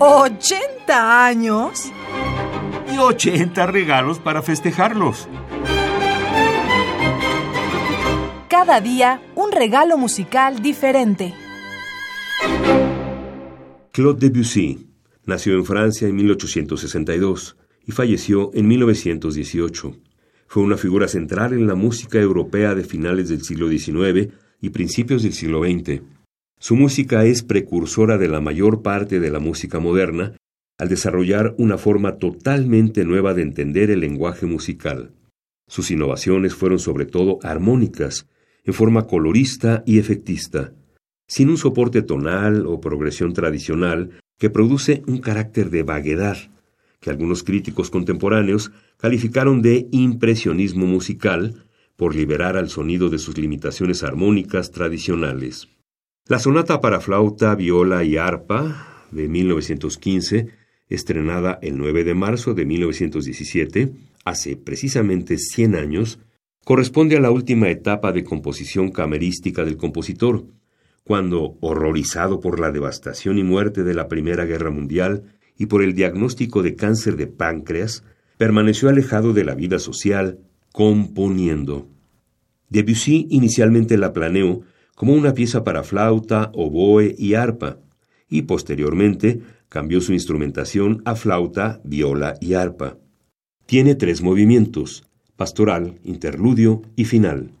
¿80 años? Y 80 regalos para festejarlos. Cada día un regalo musical diferente. Claude Debussy nació en Francia en 1862 y falleció en 1918. Fue una figura central en la música europea de finales del siglo XIX y principios del siglo XX. Su música es precursora de la mayor parte de la música moderna al desarrollar una forma totalmente nueva de entender el lenguaje musical. Sus innovaciones fueron sobre todo armónicas, en forma colorista y efectista, sin un soporte tonal o progresión tradicional que produce un carácter de vaguedad, que algunos críticos contemporáneos calificaron de impresionismo musical por liberar al sonido de sus limitaciones armónicas tradicionales. La sonata para flauta, viola y arpa de 1915, estrenada el 9 de marzo de 1917, hace precisamente 100 años, corresponde a la última etapa de composición camerística del compositor, cuando, horrorizado por la devastación y muerte de la Primera Guerra Mundial y por el diagnóstico de cáncer de páncreas, permaneció alejado de la vida social, componiendo. Debussy inicialmente la planeó como una pieza para flauta, oboe y arpa, y posteriormente cambió su instrumentación a flauta, viola y arpa. Tiene tres movimientos, pastoral, interludio y final.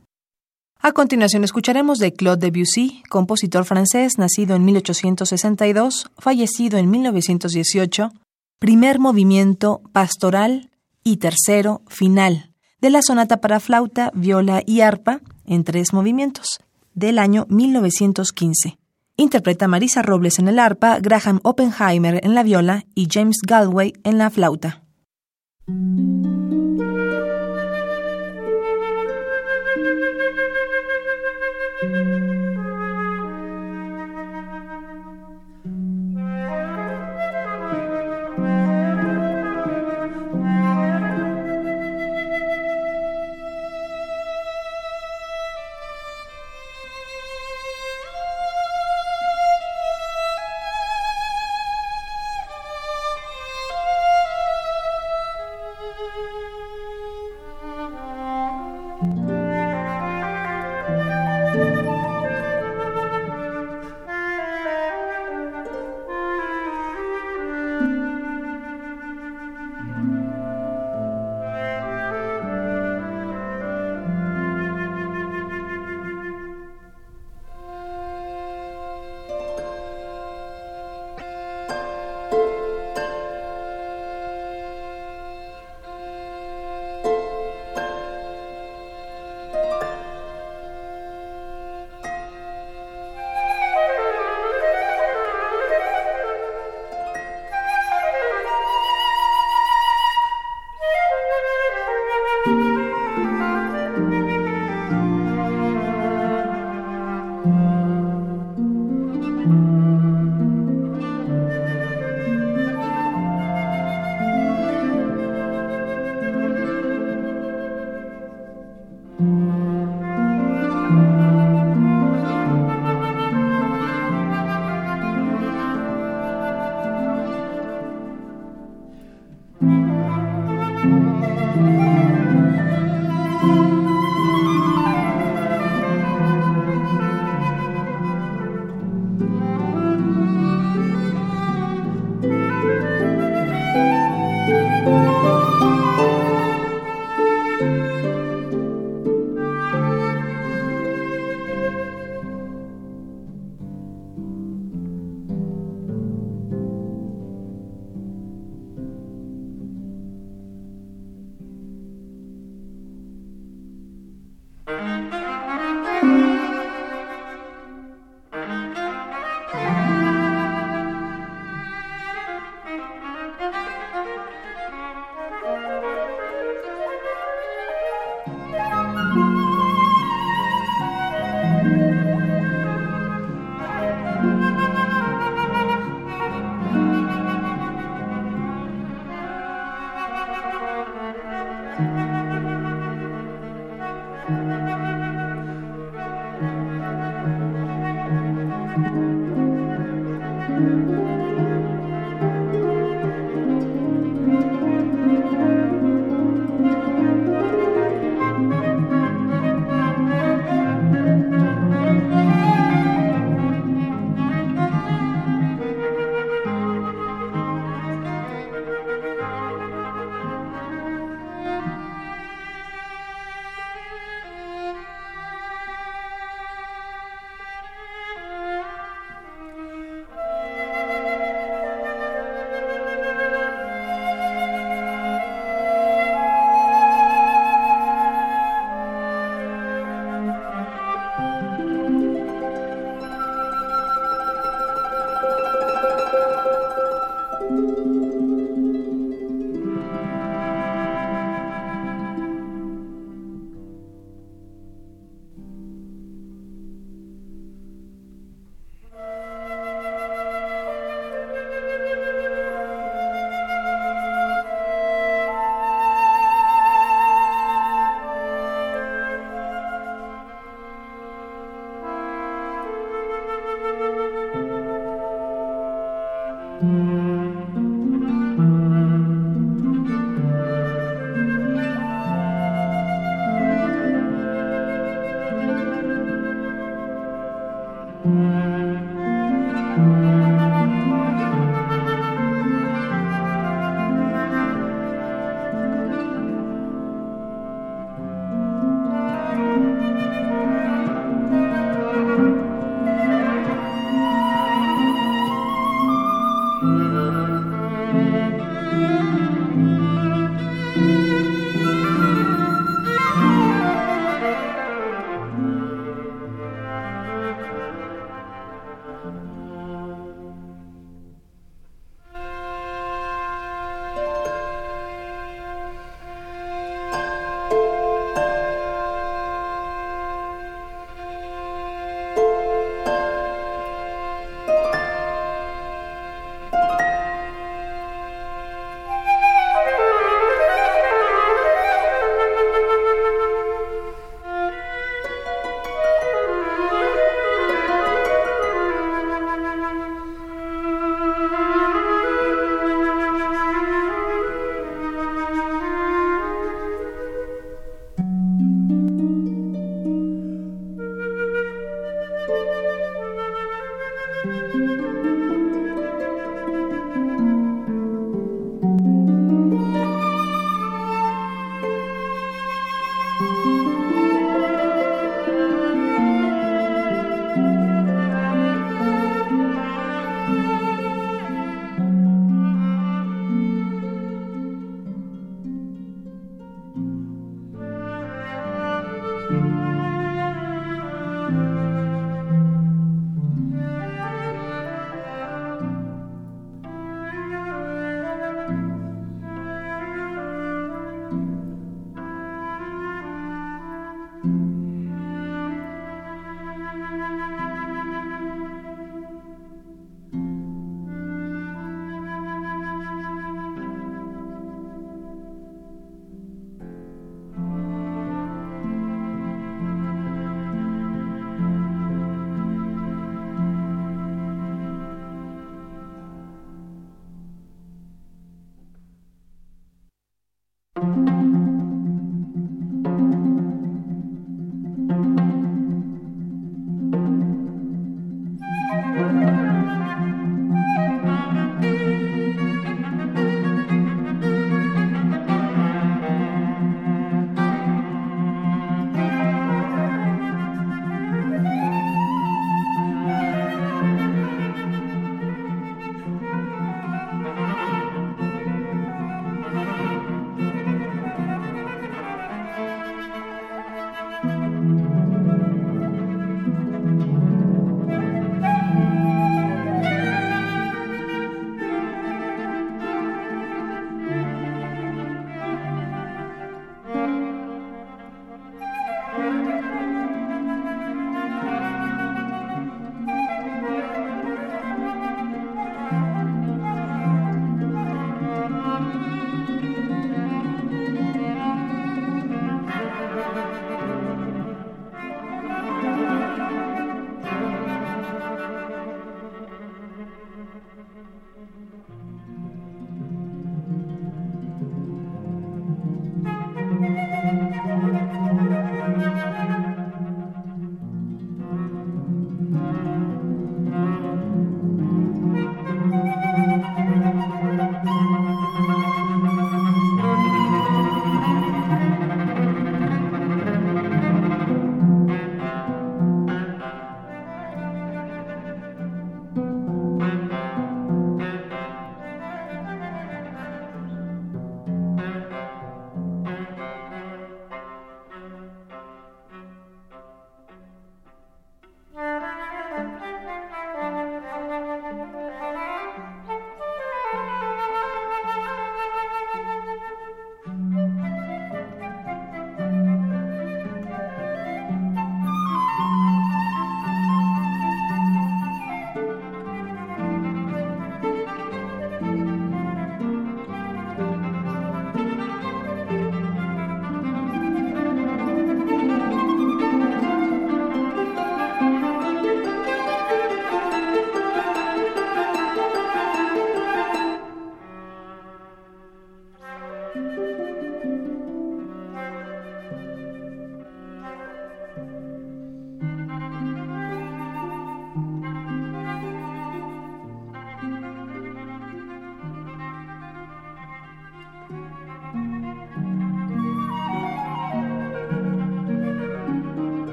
A continuación escucharemos de Claude Debussy, compositor francés nacido en 1862, fallecido en 1918, primer movimiento pastoral y tercero final, de la sonata para flauta, viola y arpa en tres movimientos del año 1915. Interpreta Marisa Robles en el arpa, Graham Oppenheimer en la viola y James Galway en la flauta.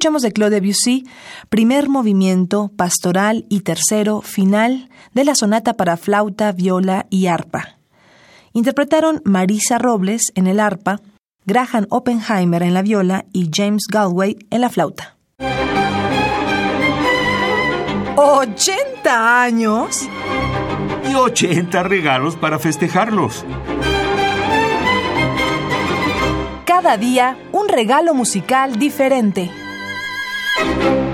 Escuchamos de Claude Debussy, primer movimiento, pastoral y tercero, final de la sonata para flauta, viola y arpa. Interpretaron Marisa Robles en el arpa, Graham Oppenheimer en la viola y James Galway en la flauta. ¿80 años? Y 80 regalos para festejarlos. Cada día un regalo musical diferente. thank you